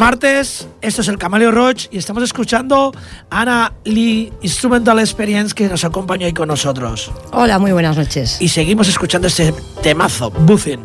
martes, esto es el Camaleo Roach y estamos escuchando a Ana Lee Instrumental Experience que nos acompaña hoy con nosotros. Hola, muy buenas noches. Y seguimos escuchando este temazo, Buzzing.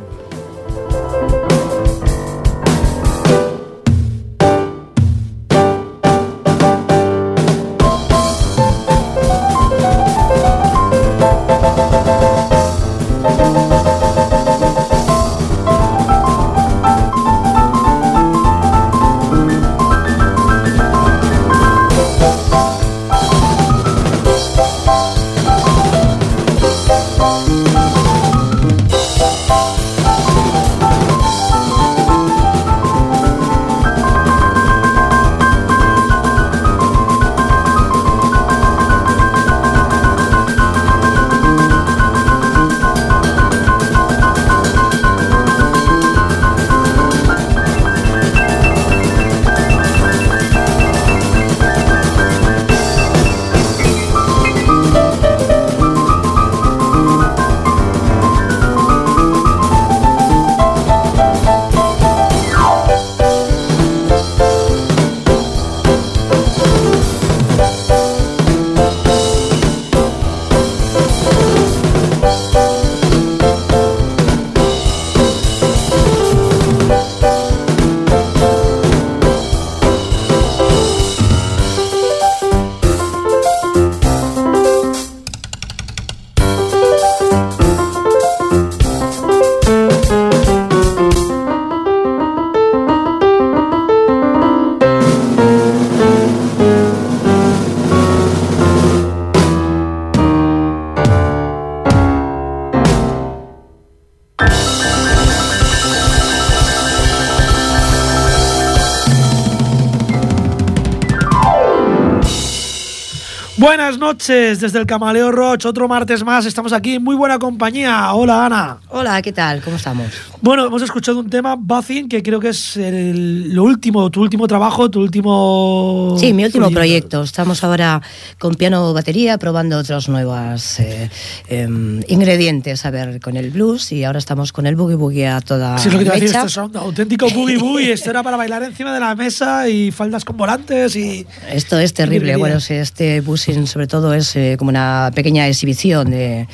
Noches desde el Camaleo Roach, otro martes más, estamos aquí en muy buena compañía. Hola Ana. Hola, ¿qué tal? ¿Cómo estamos? Bueno, hemos escuchado un tema, Buzzing, que creo que es lo último, tu último trabajo, tu último... Sí, mi último proyecto. Estamos ahora con piano batería, probando otros nuevos eh, em, ingredientes, a ver, con el blues y ahora estamos con el boogie boogie a toda Sí, es lo que te decir, esto es un auténtico boogie boogie, esto era para bailar encima de la mesa y faldas con volantes y... Esto es terrible, bueno, este buzzing sobre todo es eh, como una pequeña exhibición de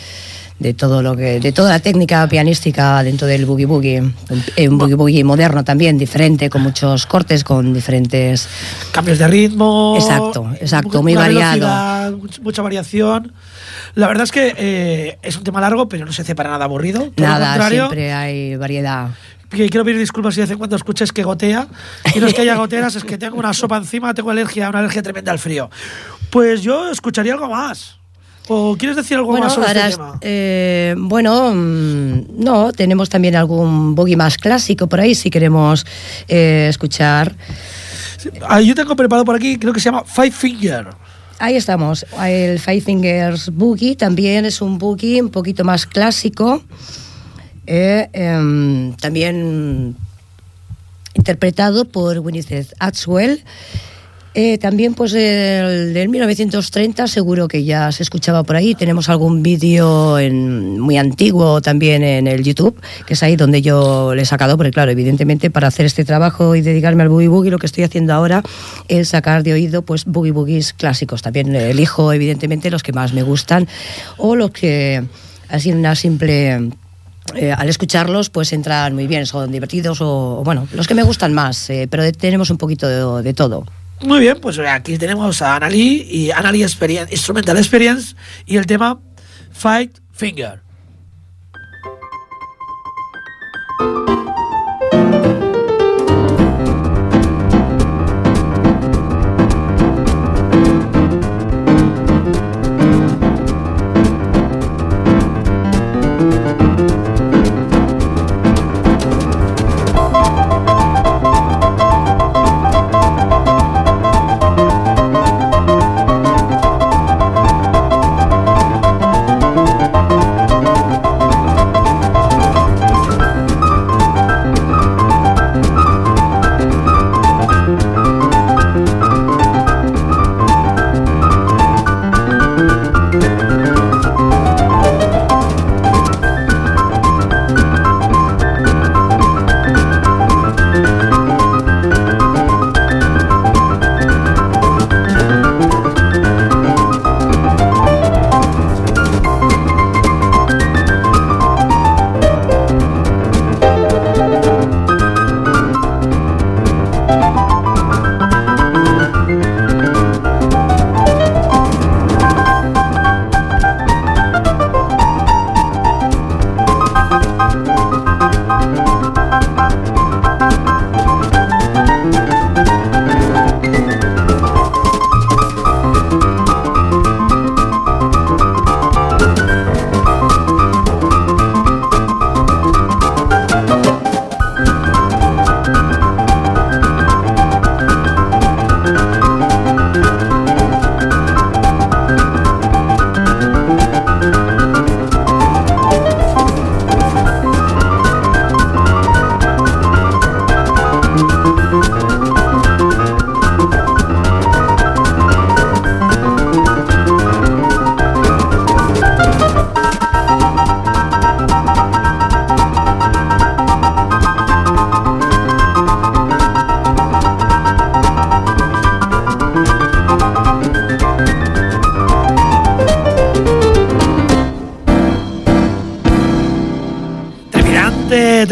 de todo lo que de toda la técnica pianística dentro del boogie boogie un boogie boogie moderno también diferente con muchos cortes con diferentes cambios de ritmo exacto exacto muy variado mucha variación la verdad es que eh, es un tema largo pero no se hace para nada aburrido nada siempre hay variedad quiero pedir disculpas si de vez en cuando escuches que gotea. Y no es que haya goteras, es que tengo una sopa encima, tengo alergia, una alergia tremenda al frío. Pues yo escucharía algo más. ¿O quieres decir algo más sobre este tema? Eh, bueno, mm, no, tenemos también algún boogie más clásico por ahí si queremos eh, escuchar. Yo tengo preparado por aquí, creo que se llama Five Finger. Ahí estamos, el Five Fingers Boogie también es un boogie un poquito más clásico, eh, em, también interpretado por Winifred Atwell eh, también pues el del 1930 seguro que ya se escuchaba por ahí. Tenemos algún vídeo muy antiguo también en el YouTube, que es ahí donde yo le he sacado, porque claro, evidentemente para hacer este trabajo y dedicarme al boogie boogie, lo que estoy haciendo ahora es sacar de oído pues boogie boogies clásicos. También elijo evidentemente los que más me gustan o los que así una simple eh, al escucharlos, pues entran muy bien, son divertidos o, bueno, los que me gustan más, eh, pero tenemos un poquito de, todo. Muy bien, pues aquí tenemos a Anali y Anali Experience, Instrumental Experience y el tema Fight Finger.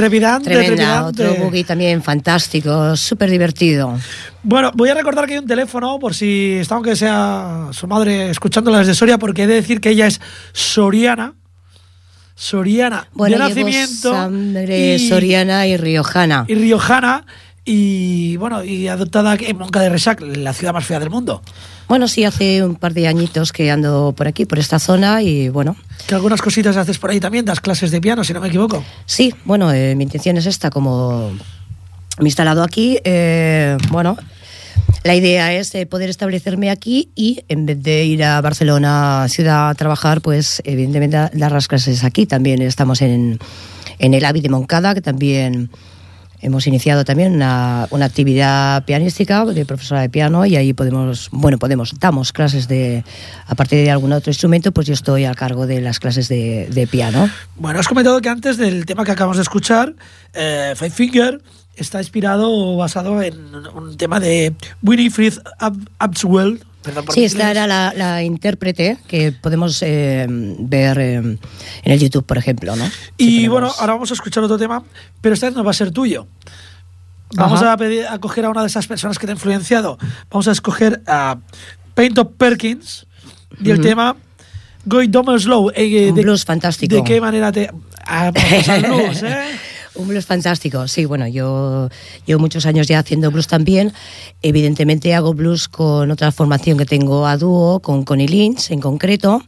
Trepidante, Tremenda, otro boogie también fantástico, súper divertido. Bueno, voy a recordar que hay un teléfono por si está aunque sea su madre escuchándola desde Soria, porque he de decir que ella es soriana. Soriana bueno, de nacimiento. soriana y riojana. Y riojana y bueno, y adoptada en Monca de Resac, la ciudad más fea del mundo. Bueno, sí, hace un par de añitos que ando por aquí, por esta zona y bueno. ¿Que algunas cositas haces por ahí también? ¿Das clases de piano, si no me equivoco? Sí, bueno, eh, mi intención es esta, como me he instalado aquí, eh, bueno, la idea es eh, poder establecerme aquí y en vez de ir a Barcelona, ciudad, a trabajar, pues evidentemente dar las clases aquí. También estamos en, en el AVI de Moncada, que también hemos iniciado también una, actividad pianística de profesora de piano y ahí podemos, bueno, podemos, damos clases de, aparte de algún otro instrumento, pues yo estoy a cargo de las clases de, piano. Bueno, has comentado que antes del tema que acabamos de escuchar, eh, Five Finger, está inspirado o basado en un tema de Winifred Abswell, sí, esta era la, intérprete que podemos eh, ver eh, en el YouTube, por ejemplo. ¿no? Y bueno, ahora vamos a escuchar otro tema, pero esta vez no va a ser tuyo. Vamos a, pedir, a coger a una de esas personas que te ha influenciado. Vamos a escoger a Paint of Perkins y el tema Going Dumb Slow. Eh, de, blues fantástico. ¿De qué manera te.? Ah, blues, ¿eh? Un blues fantástico, sí, bueno, yo llevo muchos años ya haciendo blues también. Evidentemente hago blues con otra formación que tengo a dúo, con Connie Lynch en concreto,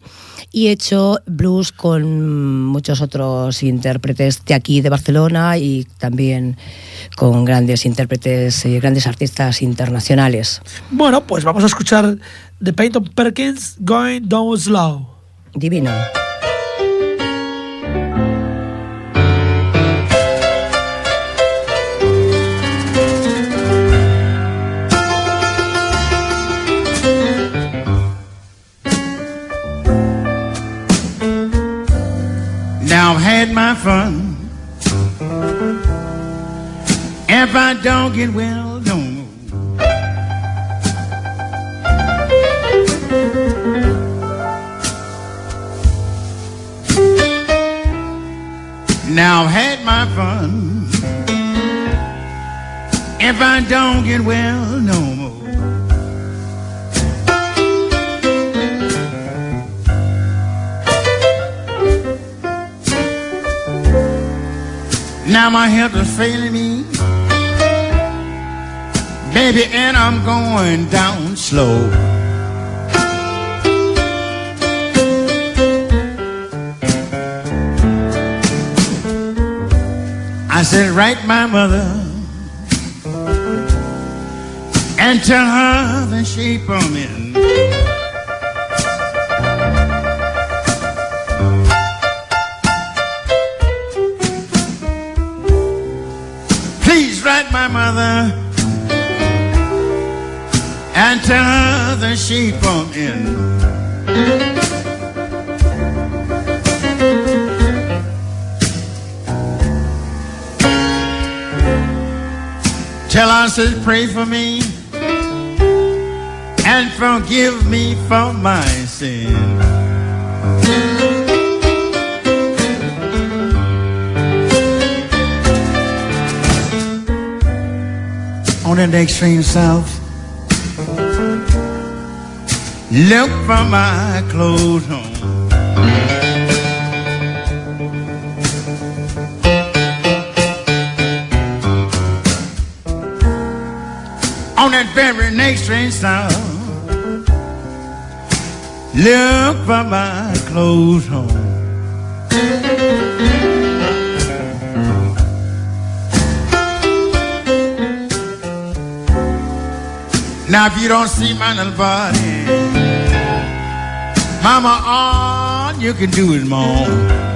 y he hecho blues con muchos otros intérpretes de aquí, de Barcelona, y también con grandes intérpretes y grandes artistas internacionales. Bueno, pues vamos a escuchar The of Perkins, Going Down Slow. Divino. I've had my fun. If I don't get well, don't move. Now I've had my fun. If I don't get well no Now my health is failing me. Baby, and I'm going down slow. I said, write my mother and tell her the shape I'm in. My mother and tell her the shape I'm in. Tell her, says, pray for me and forgive me for my On the extreme south, look for my clothes home. On that very next train south, look for my clothes home. Now if you don't see my little body, mama, all you can do is moan.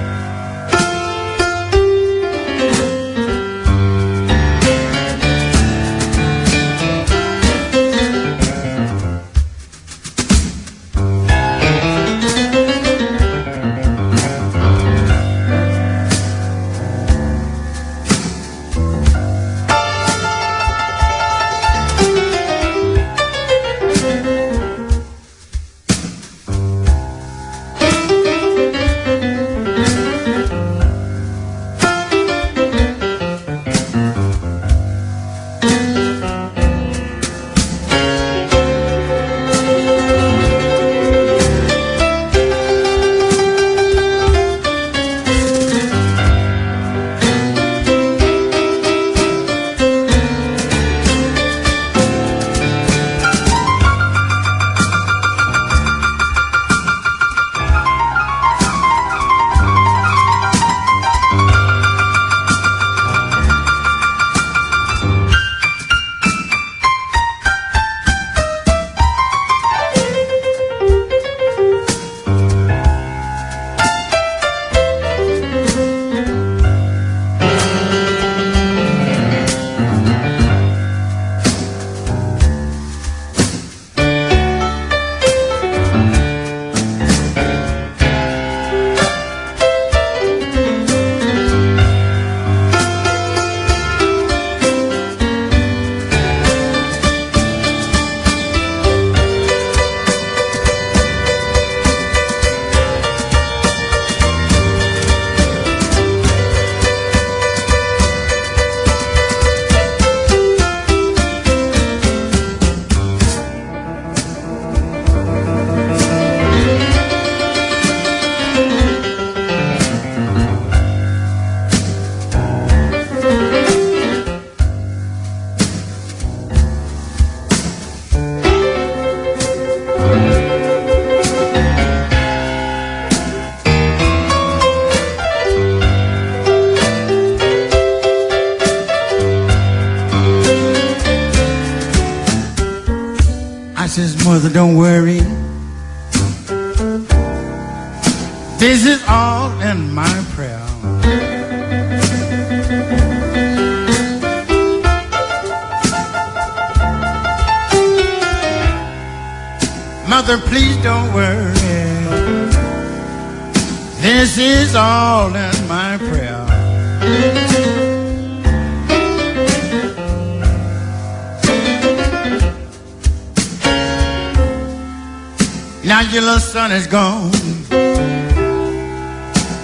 Is gone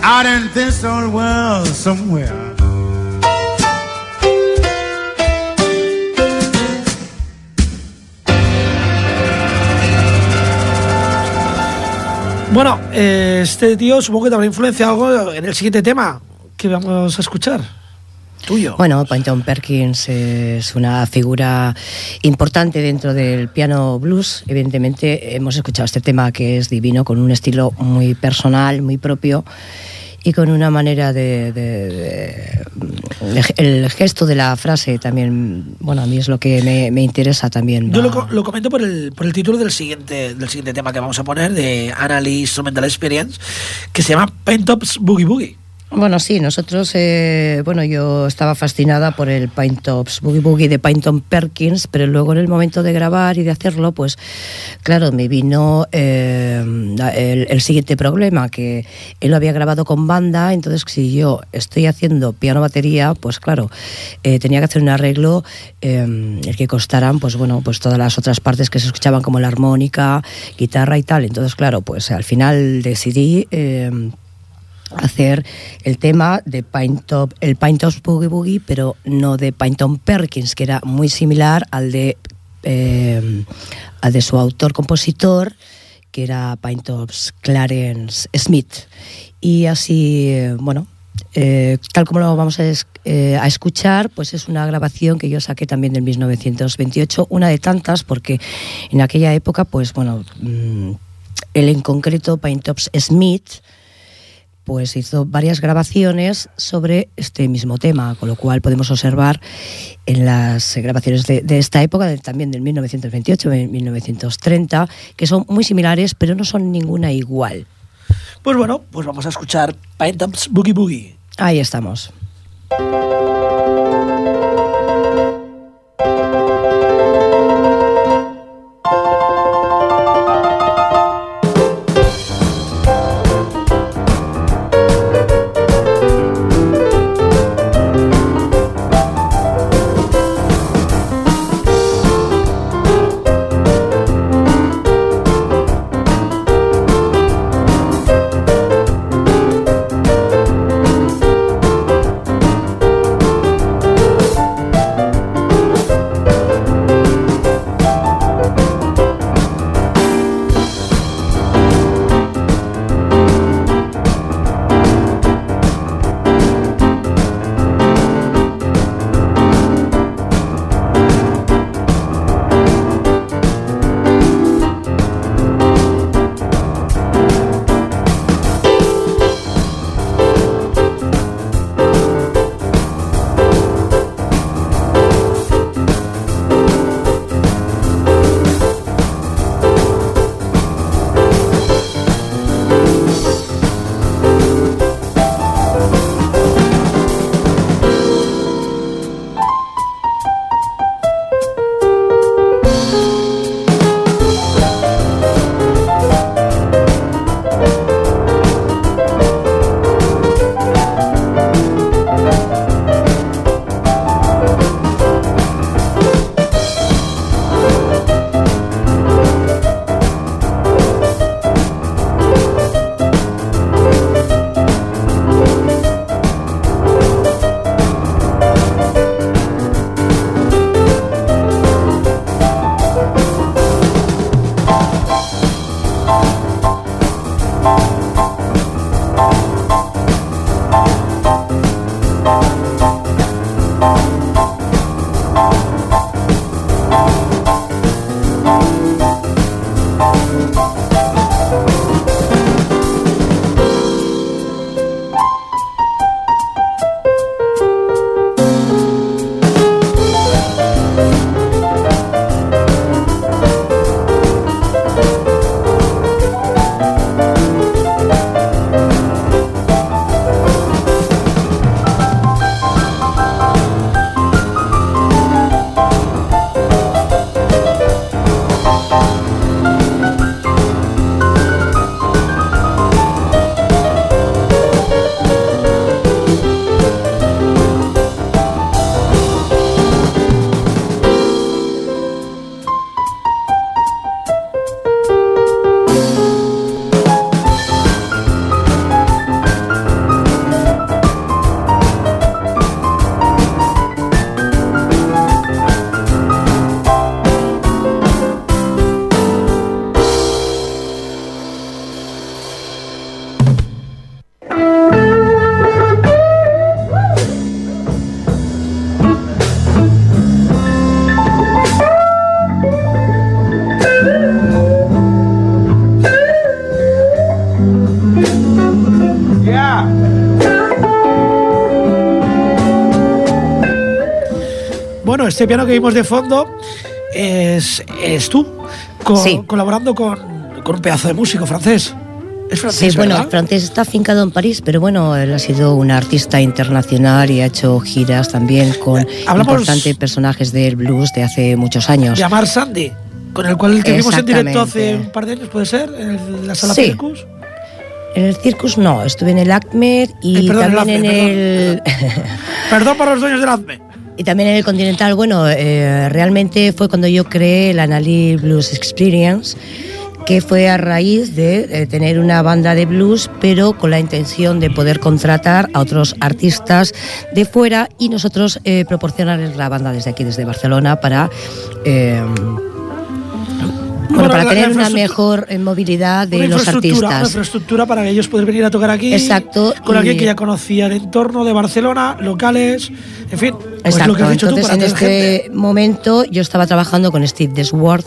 out in this old world somewhere. Bueno, eh, este tío supongo que te habrá influenciado en el siguiente tema que vamos a escuchar. Tuyo. Bueno, Panton Perkins es una figura importante dentro del piano blues. Evidentemente hemos escuchado este tema que es divino, con un estilo muy personal, muy propio y con una manera de, de, de, el gesto de la frase también bueno a mí es lo que me, me interesa también yo lo, lo, comento por el, por el título del siguiente del siguiente tema que vamos a poner de Analysis Instrumental Experience que se llama Pentops Boogie Boogie bueno, sí, nosotros, eh, bueno, yo estaba fascinada por el Tops Boogie Boogie de Pinton Perkins, pero luego en el momento de grabar y de hacerlo, pues claro, me vino eh, el, el, siguiente problema, que él lo había grabado con banda, entonces si yo estoy haciendo piano-batería, pues claro, eh, tenía que hacer un arreglo eh, el que costaran, pues bueno, pues todas las otras partes que se escuchaban como la armónica, guitarra y tal, entonces claro, pues al final decidí eh, hacer el tema de Top, el Top Boogie Boogie, pero no de Tom Perkins, que era muy similar al de, eh, al de su autor-compositor, que era Tops Clarence Smith. Y así, bueno, eh, tal como lo vamos a, eh, escuchar, pues es una grabación que yo saqué también del 1928, una de tantas, porque en aquella época, pues bueno, mmm, él en concreto, Tops Smith, pues hizo varias grabaciones sobre este mismo tema, con lo cual podemos observar en las grabaciones de, de esta época, de, también del 1928, 1930, que son muy similares, pero no son ninguna igual. Pues bueno, pues vamos a escuchar Pintops Boogie Boogie. Ahí estamos. Este piano que vimos de fondo es, es tú, colaborando con, con, un pedazo de músico francés. Es francés, sí, bueno, el francés está afincado en París, pero bueno, él ha sido un artista internacional y ha hecho giras también con eh, importantes personajes del blues de hace muchos años. Llamar Sandy, con el cual que vimos en directo hace un par de años, ¿puede ser? En la sala Circus. En el Circus no, estuve en el ACMED y también en el... perdón para los dueños del ACME. Y también en el Continental, bueno, eh, realmente fue cuando yo creé la Anali Blues Experience, que fue a raíz de tener una banda de blues, pero con la intención de poder contratar a otros artistas de fuera y nosotros eh, proporcionarles la banda desde aquí, desde Barcelona, para... Eh, bueno, para tener una mejor eh, movilidad de los artistas. Una infraestructura para que ellos puedan venir a tocar aquí. Exacto. Con alguien que ya conocía el entorno de Barcelona, locales, en fin. Pues Exacto. Lo que has dicho Entonces, en este momento yo estaba trabajando con Steve Desworth,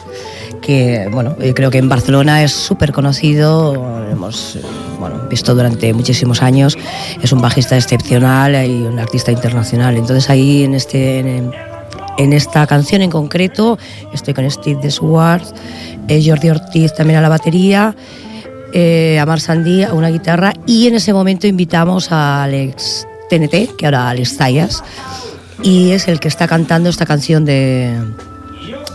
que, bueno, yo creo que en Barcelona es súper conocido, hemos bueno, visto durante muchísimos años, es un bajista excepcional y un artista internacional. Entonces ahí en este... En, esta canción en concreto estoy con Steve Desworth eh, Jordi Ortiz también a la batería, eh, a Mar Sandí a una guitarra y en ese momento invitamos a Alex TNT, que ahora Alex Zayas, y es el que está cantando esta canción de,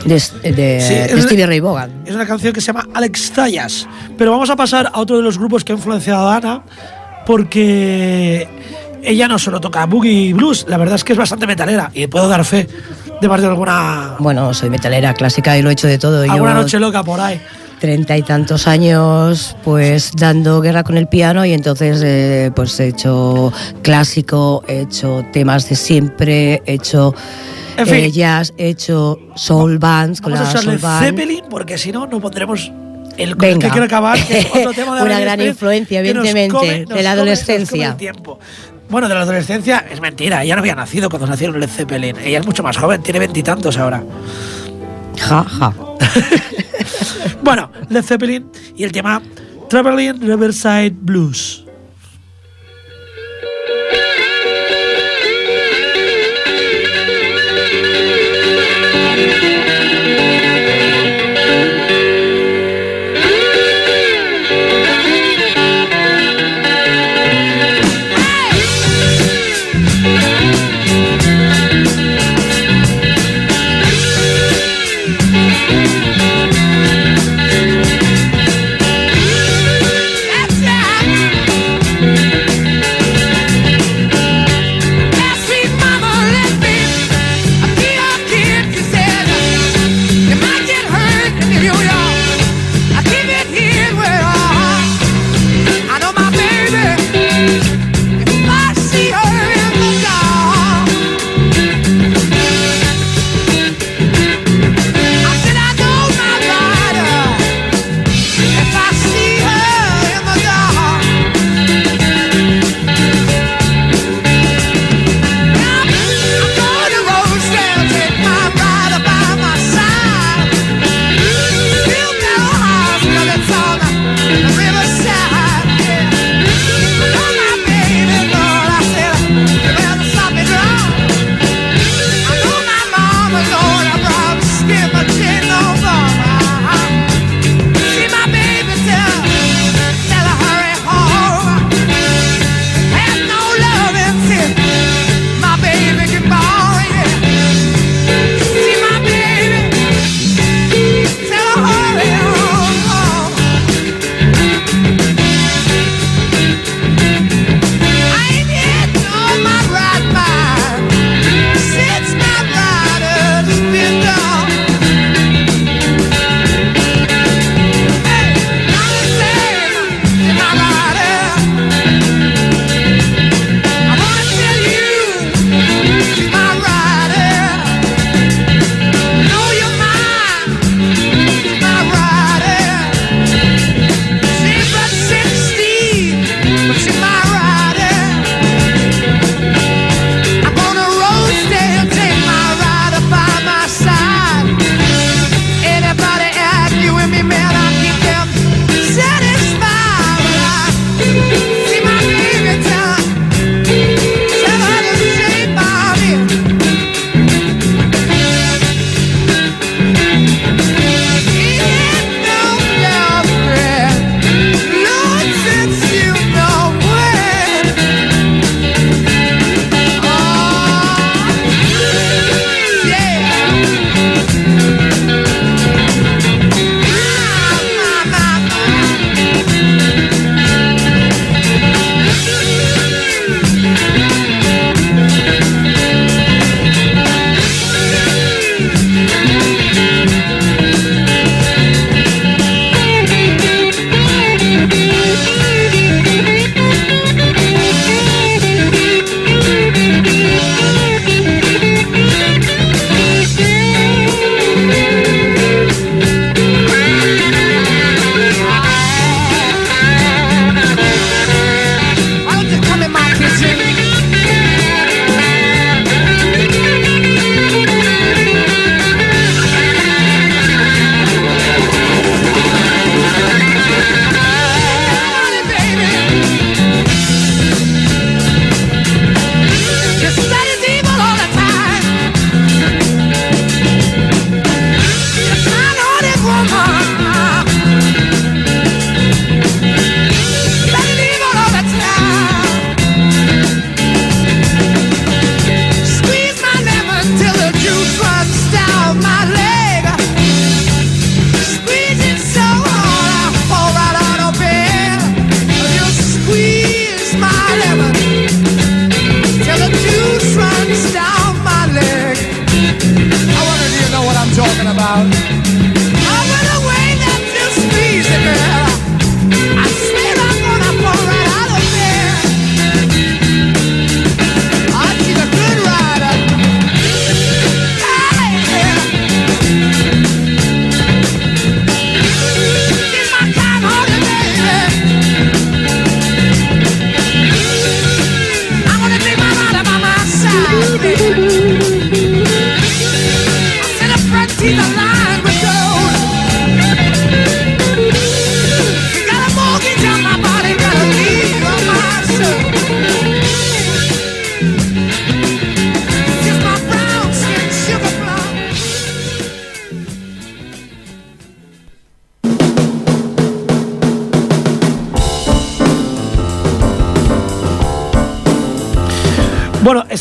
de, Stevie Ray Vaughan. Es una canción que se llama Alex Zayas, pero vamos a pasar a otro de los grupos que ha influenciado a Ana, porque ella no solo toca boogie blues, la verdad es que es bastante metalera y puedo dar fe de más de alguna. Bueno, soy metalera clásica y lo he hecho de todo. Alguna noche loca por ahí. Treinta y tantos años, pues dando guerra con el piano y entonces, eh, pues he hecho clásico, he hecho temas de siempre, he hecho. Eh, jazz, he hecho soul bands con Vamos la a soul band. Zeppelin porque si no no pondremos el que quiero acabar que es otro tema de una gran influencia evidentemente de la adolescencia. Bueno, de la adolescencia es mentira. Ella no había nacido cuando nacieron Led Zeppelin. Ella es mucho más joven, tiene veintitantos ahora. Ja, ja. bueno, Led Zeppelin y el tema Traveling Riverside Blues.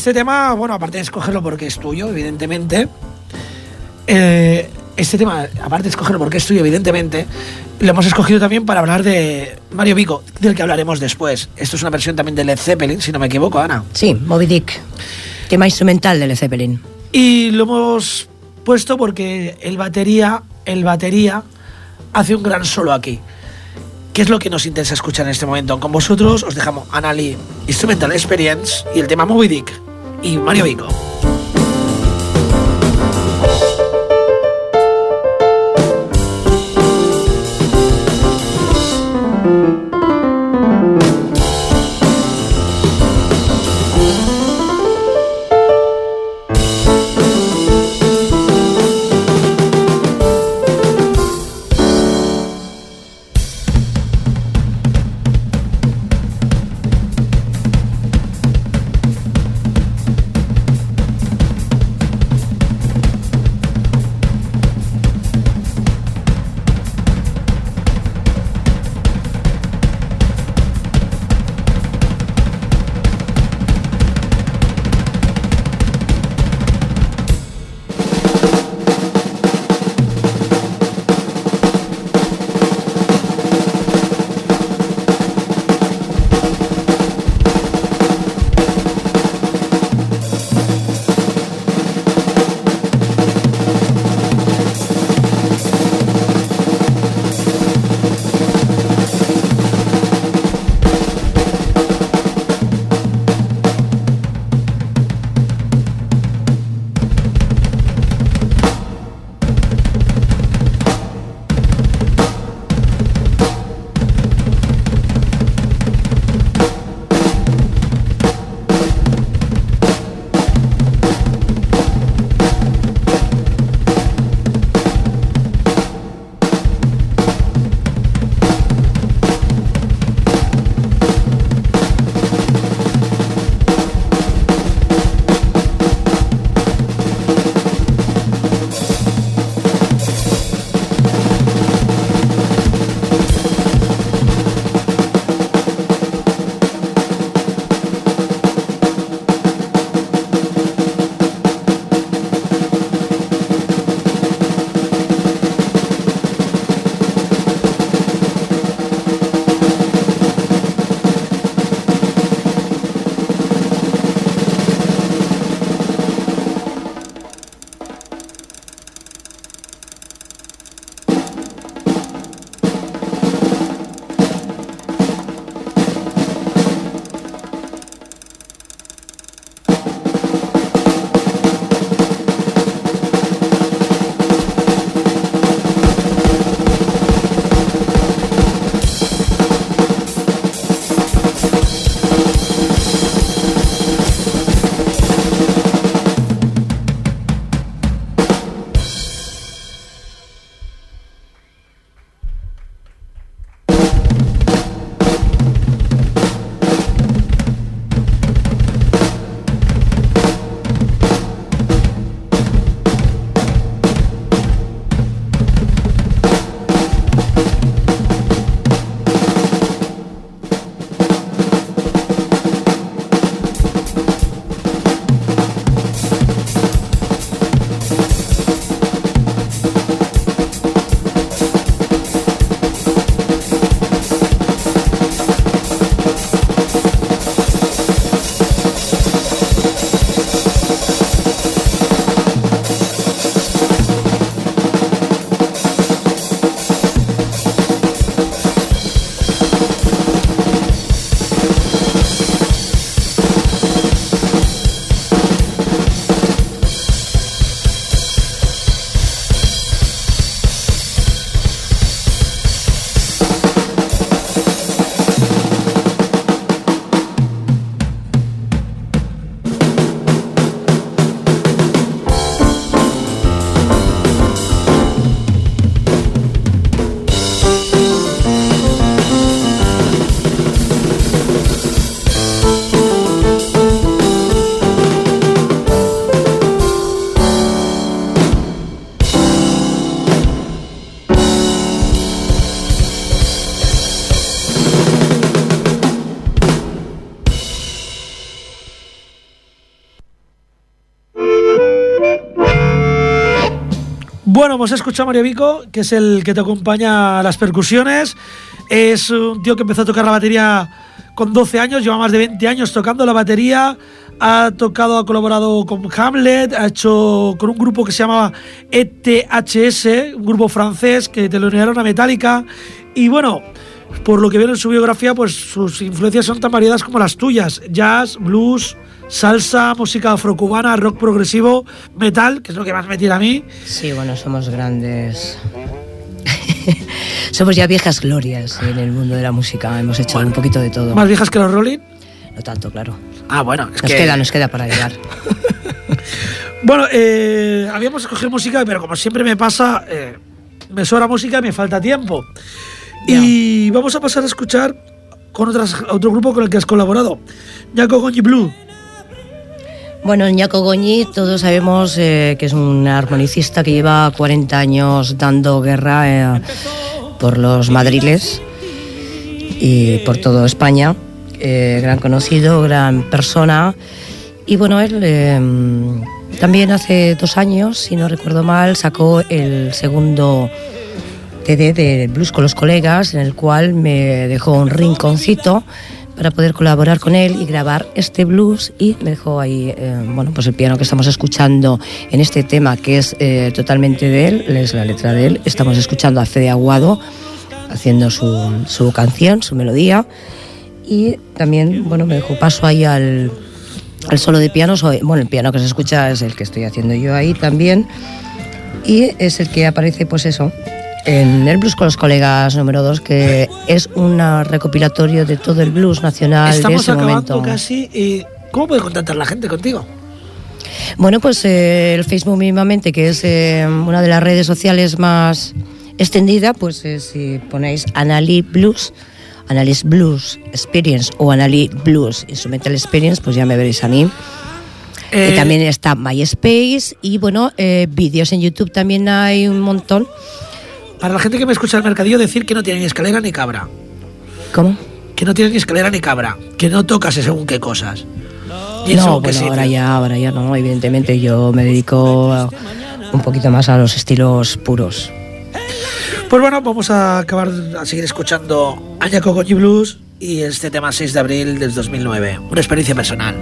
Este tema, bueno, aparte de escogerlo porque es tuyo, evidentemente. Eh, este tema, aparte de escogerlo porque es tuyo, evidentemente, lo hemos escogido también para hablar de Mario Vico, del que hablaremos después. Esto es una versión también de Led Zeppelin, si no me equivoco, Ana. Sí, Moby Dick, tema instrumental de Led Zeppelin. Y lo hemos puesto porque el batería, el batería hace un gran solo aquí. ¿Qué es lo que nos interesa escuchar en este momento? Con vosotros os dejamos Anali Instrumental Experience y el tema Moby Dick y Mario Vico. Bueno, hemos escuchado a Mario Vico, que es el que te acompaña a las percusiones. Es un tío que empezó a tocar la batería con 12 años, lleva más de 20 años tocando la batería. Ha tocado, ha colaborado con Hamlet, ha hecho con un grupo que se llamaba ETHS, un grupo francés que te lo unieron a Metallica. Y bueno, por lo que veo en su biografía, pues sus influencias son tan variadas como las tuyas: jazz, blues, salsa, música afrocubana, rock progresivo, metal, que es lo que más me tira a mí. Sí, bueno, somos grandes. somos ya viejas glorias en el mundo de la música, hemos hecho un poquito de todo. ¿Más viejas que los Rolling? No tanto, claro. Ah, bueno, es nos queda, nos queda para llegar. bueno, eh, habíamos escogido música, pero como siempre me pasa, eh, me sobra música y me falta tiempo. Y vamos a pasar a escuchar con otras, otro grupo con el que has colaborado, Jaco Goñi Blue. Bueno, Ñaco Goñi todos sabemos eh, que es un armonicista que lleva 40 años dando guerra eh, por los madriles y por toda España. Eh, gran conocido, gran persona. Y bueno, él también hace dos años, si no recuerdo mal, sacó el segundo TD de Blues con los colegas, en el cual me dejó un rinconcito para poder colaborar con él y grabar este blues y me dejó ahí, eh, bueno, pues el piano que estamos escuchando en este tema que es eh, totalmente de él, es la letra de él. Estamos escuchando a Fede Aguado haciendo su, su canción, su melodía y también, bueno, me dejó paso ahí al, al solo de piano. Bueno, el piano que se escucha es el que estoy haciendo yo ahí también y es el que aparece, pues eso, en el Blues con los colegas número 2, que es un recopilatorio de todo el blues nacional Estamos de ese momento. casi. Y ¿Cómo puede contactar la gente contigo? Bueno, pues eh, el Facebook mismamente, que es eh, una de las redes sociales más extendida, pues eh, si ponéis Anali Blues, Analyst Blues Experience o Anali Blues Instrumental Experience, pues ya me veréis a mí. Y también está MySpace y bueno, vídeos en YouTube también hay un montón. Para la gente que me escucha el mercadillo, decir que no tiene ni escalera ni cabra. ¿Cómo? Que no tiene ni escalera ni cabra. Que no tocas según qué cosas. no, bueno, ahora ya, ahora ya no. Evidentemente yo me dedico un poquito más a los estilos puros. Pues bueno, vamos a acabar a seguir escuchando Añaco Goñi Blues y este tema 6 de abril del 2009. Una experiencia personal.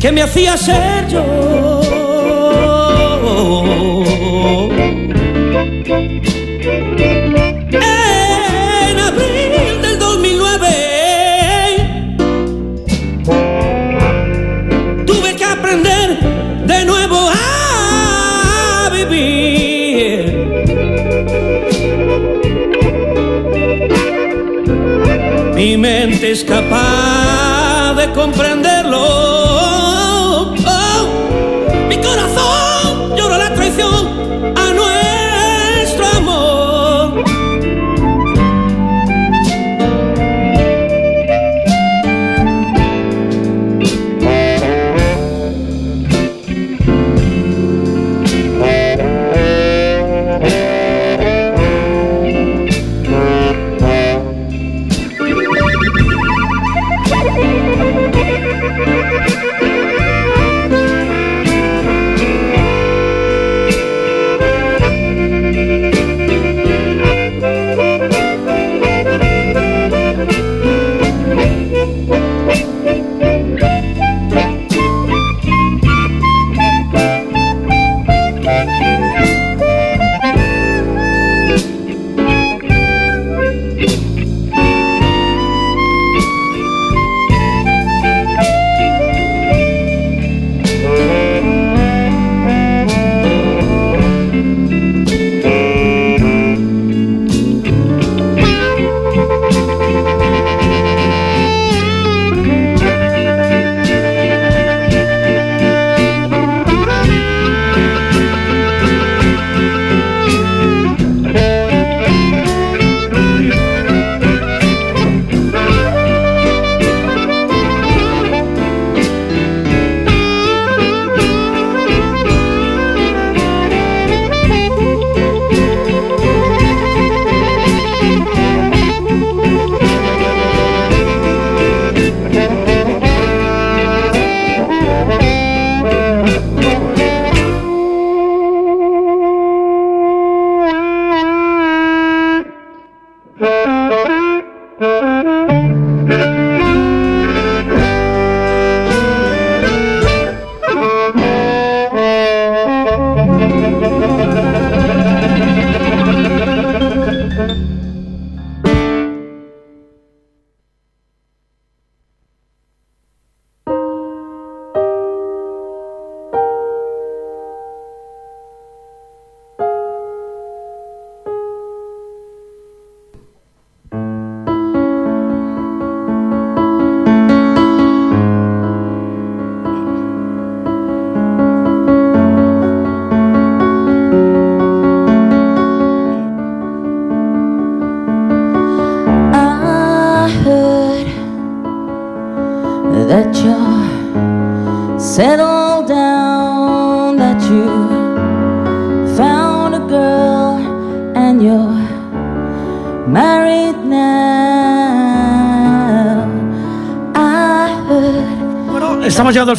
Que me hacía ser yo. En abril del 2009 tuve que aprender de nuevo a vivir. Mi mente es capaz de comprenderlo.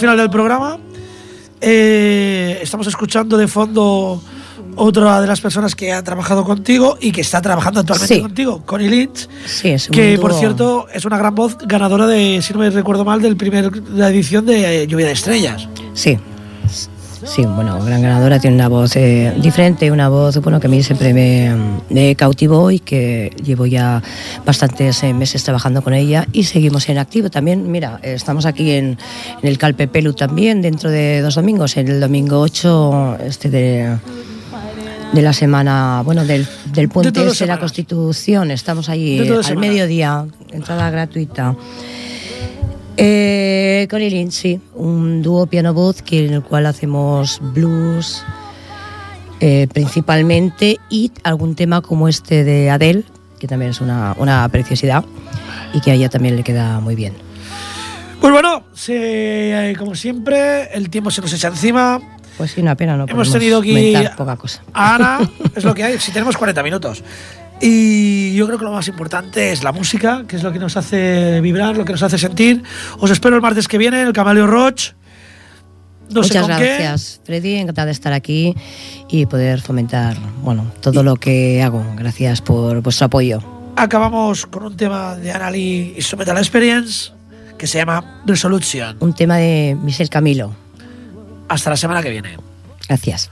Final del programa. Eh, estamos escuchando de fondo otra de las personas que ha trabajado contigo y que está trabajando actualmente contigo, Connie Lynch. que por cierto es una gran voz ganadora de, si no me recuerdo mal, del primer la edición de Lluvia de Estrellas. Sí, Sí, bueno, gran ganadora, tiene una voz eh, diferente, una voz bueno, que a mí siempre me, cautivó y que llevo ya bastantes eh, meses trabajando con ella y seguimos en activo también. Mira, estamos aquí en, el Calpe Pelu también dentro de dos domingos, en el domingo 8 este de de la semana, bueno, del, del puente de, la Constitución. Estamos ahí al mediodía, entrada gratuita. Eh, con el sí, un dúo piano-voz en el cual hacemos blues eh, principalmente y algún tema como este de Adele, que también es una, una preciosidad y que a ella también le queda muy bien. Pues bueno, se, como siempre, el tiempo se nos echa encima. Pues sí, una pena, no Hemos tenido aquí poca cosa. a Ana, es lo que hay, si tenemos 40 minutos. Y yo creo que lo más importante es la música, que es lo que nos hace vibrar, lo que nos hace sentir. Os espero el martes que viene, el Camaleo Roach. Muchas gracias, Freddy. Encantada de estar aquí y poder fomentar bueno, todo lo que hago. Gracias por vuestro apoyo. Acabamos con un tema de Anali Metal Experience que se llama Resolution. Un tema de Michel Camilo. Hasta la semana que viene. Gracias.